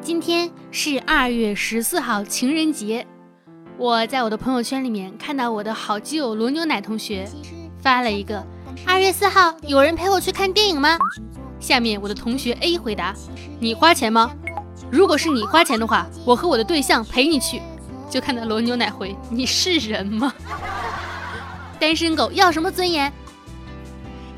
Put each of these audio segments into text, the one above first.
今天是二月十四号情人节，我在我的朋友圈里面看到我的好基友罗牛奶同学发了一个二月四号有人陪我去看电影吗？下面我的同学 A 回答：你花钱吗？如果是你花钱的话，我和我的对象陪你去。就看到罗牛奶回：你是人吗？单身狗要什么尊严？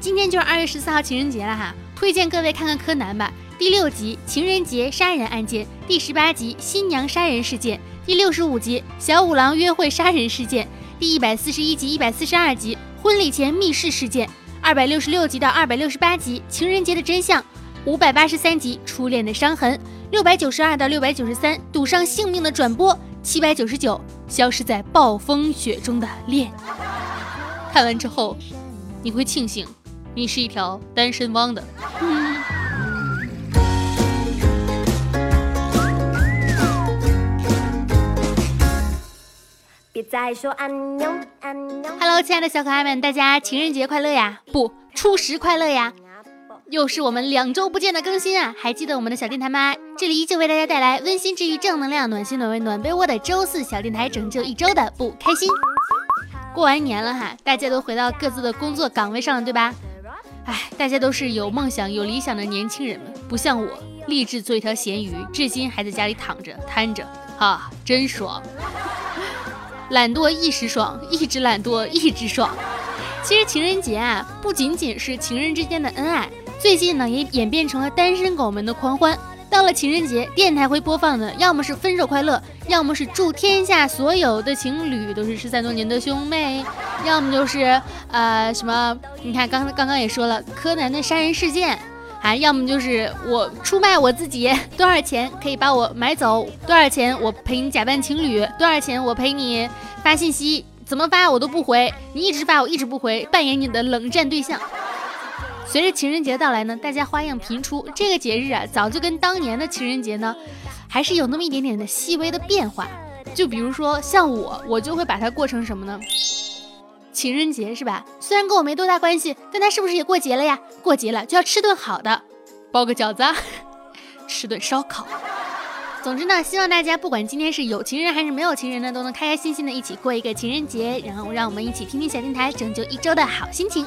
今天就是二月十四号情人节了哈，推荐各位看看柯南吧。第六集情人节杀人案件，第十八集新娘杀人事件，第六十五集小五郎约会杀人事件，第一百四十一集、一百四十二集婚礼前密室事件，二百六十六集到二百六十八集情人节的真相，五百八十三集初恋的伤痕，六百九十二到六百九十三赌上性命的转播，七百九十九消失在暴风雪中的恋。看完之后，你会庆幸你是一条单身汪的。别再说安妞安妞。Hello，亲爱的小可爱们，大家情人节快乐呀！不，初十快乐呀！又是我们两周不见的更新啊！还记得我们的小电台吗？这里依旧为大家带来温馨治愈、正能量、暖心暖胃暖被窝的周四小电台，拯救一周的不开心。过完年了哈，大家都回到各自的工作岗位上了，对吧？哎，大家都是有梦想、有理想的年轻人们，不像我，立志做一条咸鱼，至今还在家里躺着瘫着，哈，真爽。懒惰一时爽，一直懒惰一直爽。其实情人节啊，不仅仅是情人之间的恩爱，最近呢也演变成了单身狗们的狂欢。到了情人节，电台会播放的要么是分手快乐，要么是祝天下所有的情侣都是失散多年的兄妹，要么就是呃什么，你看刚刚刚也说了柯南的杀人事件。啊，要么就是我出卖我自己，多少钱可以把我买走？多少钱我陪你假扮情侣？多少钱我陪你发信息？怎么发我都不回，你一直发我一直不回，扮演你的冷战对象。随着情人节到来呢，大家花样频出，这个节日啊，早就跟当年的情人节呢，还是有那么一点点的细微的变化。就比如说像我，我就会把它过成什么呢？情人节是吧？虽然跟我没多大关系，但他是不是也过节了呀？过节了就要吃顿好的，包个饺子，吃顿烧烤。总之呢，希望大家不管今天是有情人还是没有情人呢，都能开开心心的一起过一个情人节，然后让我们一起听听小电台，拯救一周的好心情。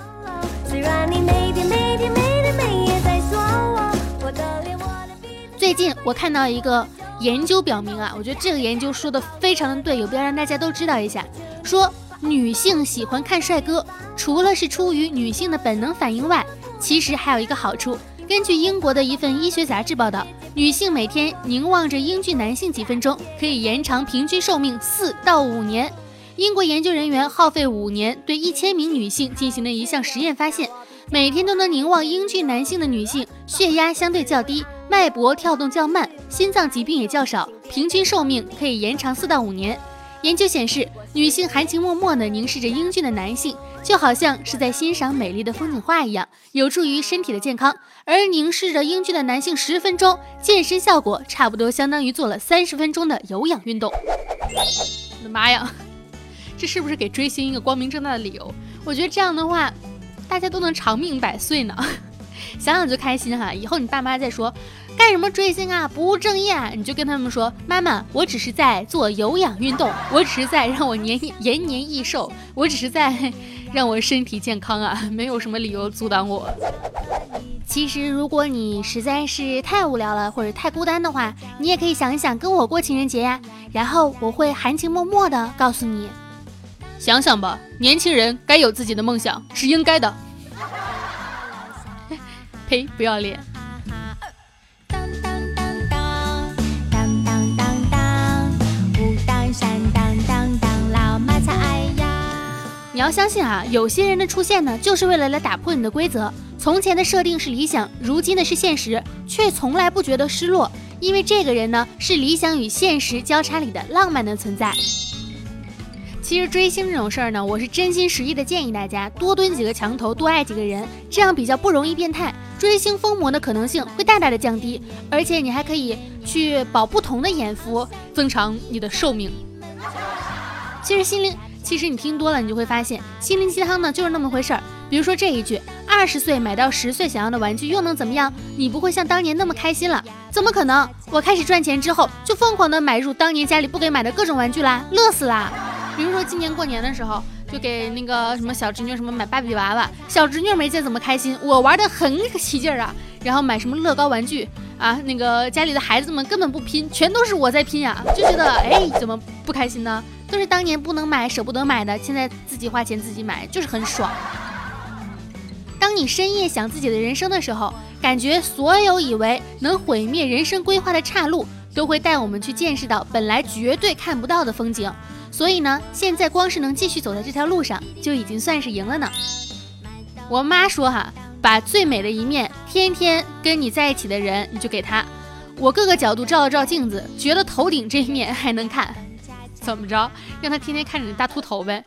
最近我看到一个研究表明啊，我觉得这个研究说的非常的对，有必要让大家都知道一下，说。女性喜欢看帅哥，除了是出于女性的本能反应外，其实还有一个好处。根据英国的一份医学杂志报道，女性每天凝望着英俊男性几分钟，可以延长平均寿命四到五年。英国研究人员耗费五年，对一千名女性进行了一项实验，发现每天都能凝望英俊男性的女性，血压相对较低，脉搏跳动较慢，心脏疾病也较少，平均寿命可以延长四到五年。研究显示，女性含情脉脉地凝视着英俊的男性，就好像是在欣赏美丽的风景画一样，有助于身体的健康。而凝视着英俊的男性十分钟，健身效果差不多相当于做了三十分钟的有氧运动。我的妈呀，这是不是给追星一个光明正大的理由？我觉得这样的话，大家都能长命百岁呢。想想就开心哈！以后你爸妈再说。干什么追星啊？不务正业啊！你就跟他们说，妈妈，我只是在做有氧运动，我只是在让我年延年益寿，我只是在 让我身体健康啊！没有什么理由阻挡我。其实，如果你实在是太无聊了或者太孤单的话，你也可以想一想跟我过情人节呀。然后我会含情脉脉的告诉你，想想吧，年轻人该有自己的梦想是应该的。呸，不要脸。你要相信啊，有些人的出现呢，就是为了来打破你的规则。从前的设定是理想，如今的是现实，却从来不觉得失落，因为这个人呢，是理想与现实交叉里的浪漫的存在。其实追星这种事儿呢，我是真心实意的建议大家多蹲几个墙头，多爱几个人，这样比较不容易变态，追星疯魔的可能性会大大的降低，而且你还可以去保不同的眼福，增长你的寿命。其实心灵。其实你听多了，你就会发现心灵鸡汤呢就是那么回事儿。比如说这一句“二十岁买到十岁想要的玩具又能怎么样？你不会像当年那么开心了？怎么可能？我开始赚钱之后，就疯狂的买入当年家里不给买的各种玩具啦，乐死啦！比如说今年过年的时候，就给那个什么小侄女什么买芭比娃娃，小侄女没见怎么开心，我玩的很起劲儿啊。然后买什么乐高玩具啊，那个家里的孩子们根本不拼，全都是我在拼呀，就觉得哎，怎么不开心呢？都是当年不能买、舍不得买的，现在自己花钱自己买，就是很爽。当你深夜想自己的人生的时候，感觉所有以为能毁灭人生规划的岔路，都会带我们去见识到本来绝对看不到的风景。所以呢，现在光是能继续走在这条路上，就已经算是赢了呢。我妈说哈，把最美的一面，天天跟你在一起的人，你就给他。我各个角度照了照镜子，觉得头顶这一面还能看。怎么着？让他天天看着你大秃头呗。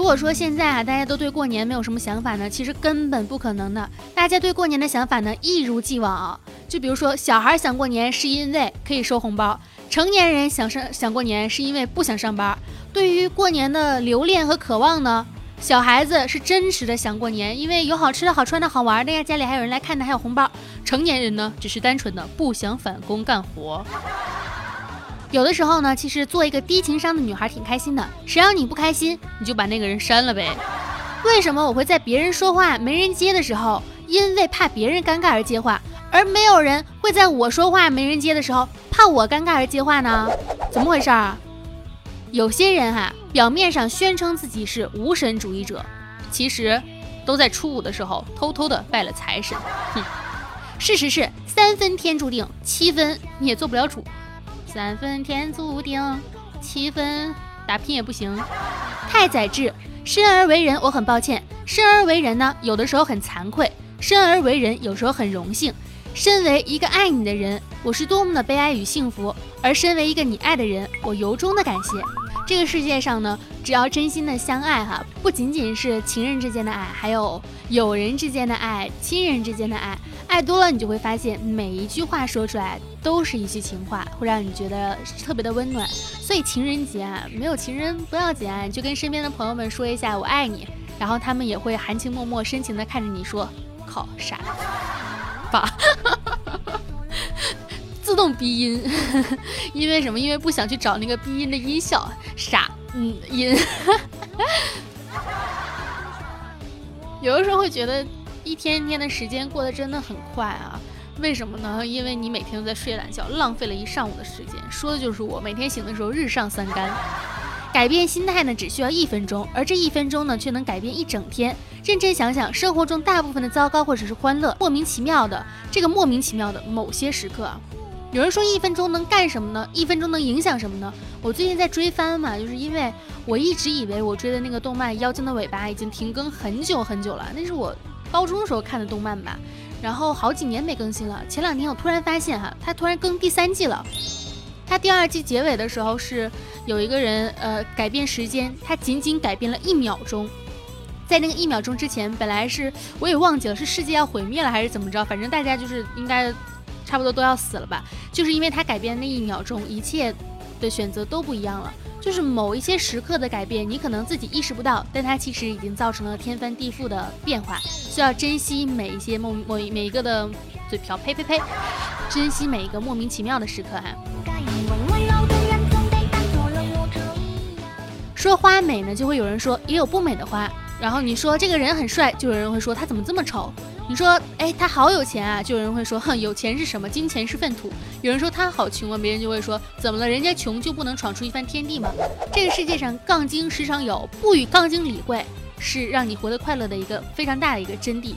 如果说现在啊，大家都对过年没有什么想法呢，其实根本不可能的。大家对过年的想法呢，一如既往。就比如说，小孩想过年是因为可以收红包，成年人想上想过年是因为不想上班。对于过年的留恋和渴望呢？小孩子是真实的想过年，因为有好吃的好穿的好玩的呀，家里还有人来看的，还有红包。成年人呢，只是单纯的不想返工干活。有的时候呢，其实做一个低情商的女孩挺开心的，谁让你不开心，你就把那个人删了呗。为什么我会在别人说话没人接的时候，因为怕别人尴尬而接话，而没有人会在我说话没人接的时候，怕我尴尬而接话呢？怎么回事啊？有些人哈，表面上宣称自己是无神主义者，其实都在初五的时候偷偷的拜了财神。哼，事实是三分天注定，七分你也做不了主。三分天注定，七分打拼也不行。太宰治，生而为人，我很抱歉。生而为人呢，有的时候很惭愧；生而为人，有时候很荣幸。身为一个爱你的人，我是多么的悲哀与幸福；而身为一个你爱的人，我由衷的感谢。这个世界上呢，只要真心的相爱哈，不仅仅是情人之间的爱，还有友人之间的爱、亲人之间的爱。爱多了，你就会发现每一句话说出来都是一句情话，会让你觉得特别的温暖。所以情人节啊，没有情人不要紧，就跟身边的朋友们说一下我爱你，然后他们也会含情脉脉、深情的看着你说：“靠傻吧。”自动鼻音，因为什么？因为不想去找那个鼻音的音效，傻，嗯，音。有的时候会觉得一天一天的时间过得真的很快啊，为什么呢？因为你每天都在睡懒觉，浪费了一上午的时间。说的就是我，每天醒的时候日上三竿。改变心态呢，只需要一分钟，而这一分钟呢，却能改变一整天。认真想想，生活中大部分的糟糕或者是欢乐，莫名其妙的这个莫名其妙的某些时刻啊。有人说一分钟能干什么呢？一分钟能影响什么呢？我最近在追番嘛，就是因为我一直以为我追的那个动漫《妖精的尾巴》已经停更很久很久了，那是我高中时候看的动漫吧，然后好几年没更新了。前两天我突然发现哈，它突然更第三季了。它第二季结尾的时候是有一个人呃改变时间，他仅仅改变了一秒钟，在那个一秒钟之前，本来是我也忘记了是世界要毁灭了还是怎么着，反正大家就是应该。差不多都要死了吧，就是因为他改变那一秒钟，一切的选择都不一样了。就是某一些时刻的改变，你可能自己意识不到，但它其实已经造成了天翻地覆的变化。需要珍惜每一些莫某每一个的嘴瓢，呸呸呸，珍惜每一个莫名其妙的时刻哈。说花美呢，就会有人说也有不美的花。然后你说这个人很帅，就有人会说他怎么这么丑。你说，哎，他好有钱啊，就有人会说，哼，有钱是什么？金钱是粪土。有人说他好穷啊，别人就会说，怎么了？人家穷就不能闯出一番天地吗？这个世界上杠精时常有，不与杠精理会，是让你活得快乐的一个非常大的一个真谛。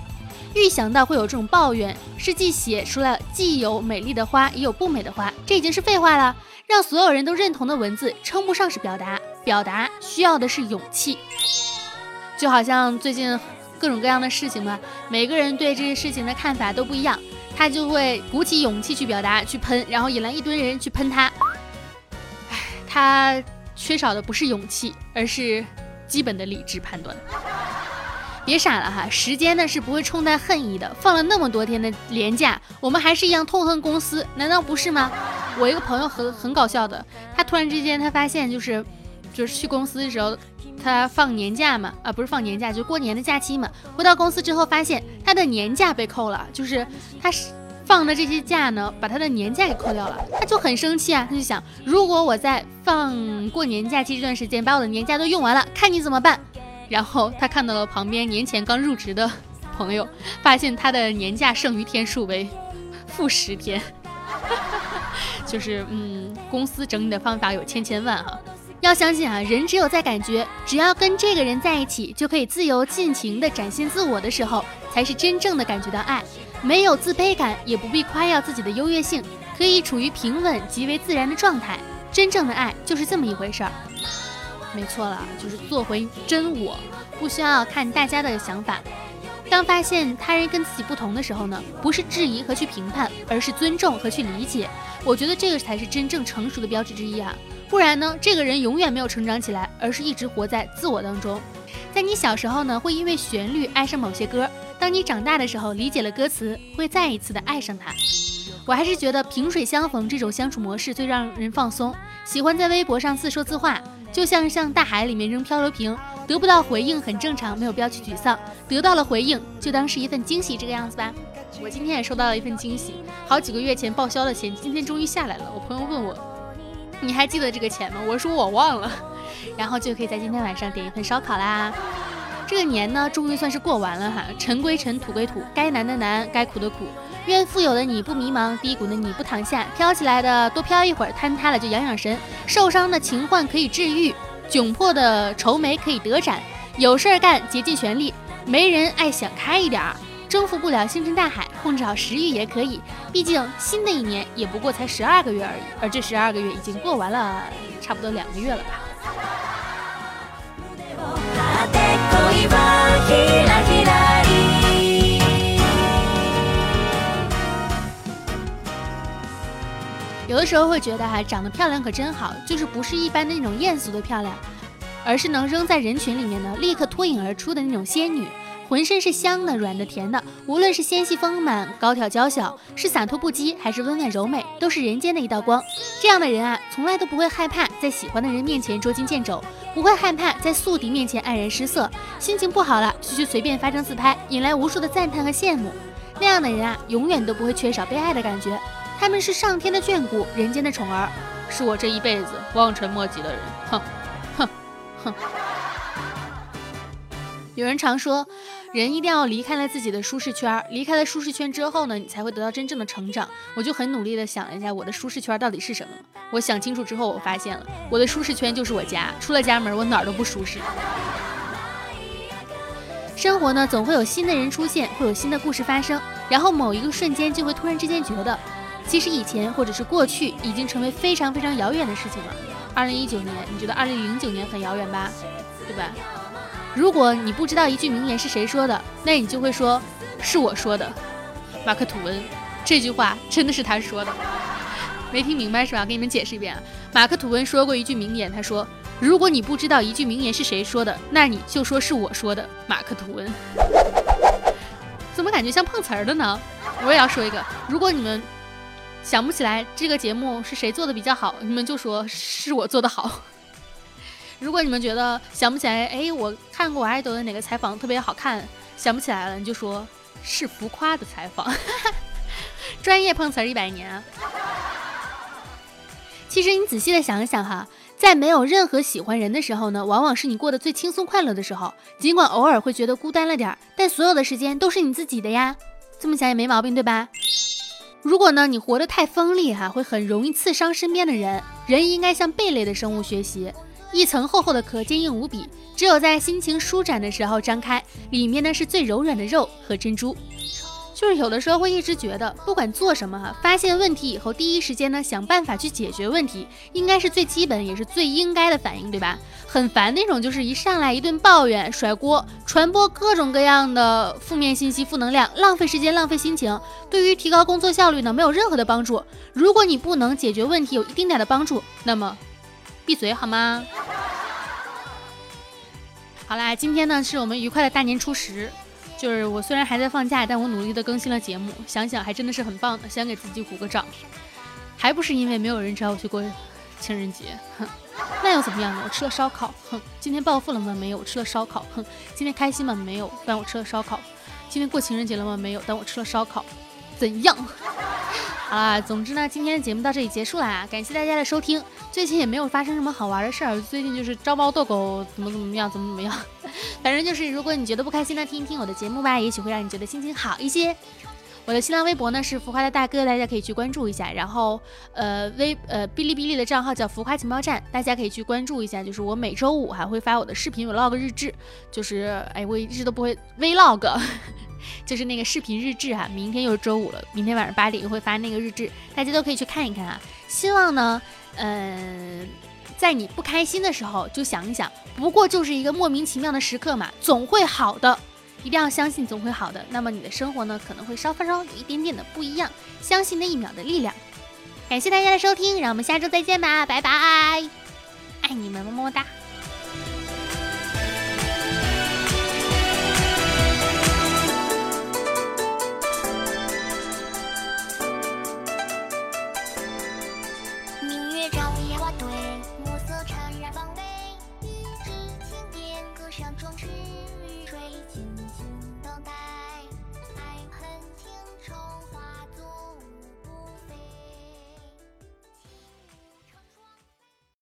预想到会有这种抱怨，是既写出了既有美丽的花，也有不美的花，这已经是废话了。让所有人都认同的文字，称不上是表达，表达需要的是勇气。就好像最近。各种各样的事情吧，每个人对这些事情的看法都不一样，他就会鼓起勇气去表达、去喷，然后引来一堆人去喷他。唉，他缺少的不是勇气，而是基本的理智判断。别傻了哈，时间呢是不会冲淡恨意的。放了那么多天的年假，我们还是一样痛恨公司，难道不是吗？我一个朋友很很搞笑的，他突然之间他发现就是就是去公司的时候，他放年假嘛，啊不是放年假，就过年的假期嘛。回到公司之后发现他的年假被扣了，就是他放的这些假呢，把他的年假给扣掉了，他就很生气啊，他就想，如果我在放过年假期这段时间把我的年假都用完了，看你怎么办。然后他看到了旁边年前刚入职的朋友，发现他的年假剩余天数为负十天。就是嗯，公司整理的方法有千千万哈，要相信啊，人只有在感觉只要跟这个人在一起就可以自由尽情的展现自我的时候，才是真正的感觉到爱，没有自卑感，也不必夸耀自己的优越性，可以处于平稳极为自然的状态。真正的爱就是这么一回事儿，没错了，就是做回真我，不需要看大家的想法。当发现他人跟自己不同的时候呢，不是质疑和去评判，而是尊重和去理解。我觉得这个才是真正成熟的标志之一啊！不然呢，这个人永远没有成长起来，而是一直活在自我当中。在你小时候呢，会因为旋律爱上某些歌；当你长大的时候，理解了歌词，会再一次的爱上它。我还是觉得萍水相逢这种相处模式最让人放松。喜欢在微博上自说自话，就像向大海里面扔漂流瓶。得不到回应很正常，没有必要去沮丧。得到了回应，就当是一份惊喜，这个样子吧。我今天也收到了一份惊喜，好几个月前报销的钱，今天终于下来了。我朋友问我，你还记得这个钱吗？我说我忘了。然后就可以在今天晚上点一份烧烤啦。这个年呢，终于算是过完了哈。尘归尘，土归土，该难的难，该苦的苦。愿富有的你不迷茫，低谷的你不躺下，飘起来的多飘一会儿，坍塌了就养养神。受伤的情患可以治愈。窘迫的愁眉可以得展，有事儿干，竭尽全力。没人爱想开一点儿，征服不了星辰大海，控制好食欲也可以。毕竟新的一年也不过才十二个月而已，而这十二个月已经过完了，差不多两个月了吧。有的时候会觉得哈，长得漂亮可真好，就是不是一般的那种艳俗的漂亮，而是能扔在人群里面呢，立刻脱颖而出的那种仙女，浑身是香的、软的、甜的，无论是纤细丰满、高挑娇小，是洒脱不羁，还是温婉柔美，都是人间的一道光。这样的人啊，从来都不会害怕在喜欢的人面前捉襟见肘，不会害怕在宿敌面前黯然失色，心情不好了就去随便发张自拍，引来无数的赞叹和羡慕。那样的人啊，永远都不会缺少被爱的感觉。他们是上天的眷顾，人间的宠儿，是我这一辈子望尘莫及的人。哼，哼，哼。有人常说，人一定要离开了自己的舒适圈，离开了舒适圈之后呢，你才会得到真正的成长。我就很努力的想了一下，我的舒适圈到底是什么？我想清楚之后，我发现了，我的舒适圈就是我家，出了家门，我哪儿都不舒适。生活呢，总会有新的人出现，会有新的故事发生，然后某一个瞬间，就会突然之间觉得。其实以前或者是过去已经成为非常非常遥远的事情了。二零一九年，你觉得二零零九年很遥远吧？对吧？如果你不知道一句名言是谁说的，那你就会说是我说的。马克吐温这句话真的是他说的，没听明白是吧？给你们解释一遍啊。马克吐温说过一句名言，他说：“如果你不知道一句名言是谁说的，那你就说是我说的。”马克吐温，怎么感觉像碰瓷儿的呢？我也要说一个，如果你们。想不起来这个节目是谁做的比较好，你们就说是我做的好。如果你们觉得想不起来，哎，我看过我爱豆的哪个采访特别好看，想不起来了，你就说是浮夸的采访。专业碰瓷儿一百年。其实你仔细的想一想哈，在没有任何喜欢人的时候呢，往往是你过得最轻松快乐的时候。尽管偶尔会觉得孤单了点儿，但所有的时间都是你自己的呀。这么想也没毛病，对吧？如果呢，你活得太锋利哈，会很容易刺伤身边的人。人应该向贝类的生物学习，一层厚厚的壳，坚硬无比，只有在心情舒展的时候张开，里面呢是最柔软的肉和珍珠。就是有的时候会一直觉得，不管做什么哈，发现问题以后，第一时间呢想办法去解决问题，应该是最基本也是最应该的反应，对吧？很烦那种，就是一上来一顿抱怨、甩锅、传播各种各样的负面信息、负能量，浪费时间、浪费心情，对于提高工作效率呢没有任何的帮助。如果你不能解决问题有一丁点的帮助，那么闭嘴好吗？好啦，今天呢是我们愉快的大年初十。就是我虽然还在放假，但我努力的更新了节目，想想还真的是很棒的，想给自己鼓个掌。还不是因为没有人找我去过情人节，哼，那又怎么样呢？我吃了烧烤，哼，今天暴富了吗？没有，我吃了烧烤，哼，今天开心吗？没有，但我吃了烧烤。今天过情人节了吗？没有，但我吃了烧烤。怎样？好啦，总之呢，今天的节目到这里结束啦，感谢大家的收听。最近也没有发生什么好玩的事儿，最近就是招猫逗狗，怎么怎么样，怎么怎么样。反正就是，如果你觉得不开心呢，听一听我的节目吧，也许会让你觉得心情好一些。我的新浪微博呢是浮夸的大哥，大家可以去关注一下。然后，呃，微呃哔哩哔哩的账号叫浮夸情报站，大家可以去关注一下。就是我每周五还会发我的视频 vlog 日志，就是哎，我一直都不会 vlog。就是那个视频日志哈，明天又是周五了，明天晚上八点又会发那个日志，大家都可以去看一看啊。希望呢，嗯，在你不开心的时候就想一想，不过就是一个莫名其妙的时刻嘛，总会好的，一定要相信总会好的。那么你的生活呢，可能会稍稍有一点点的不一样，相信那一秒的力量。感谢大家的收听，让我们下周再见吧，拜拜，爱你们，么么哒。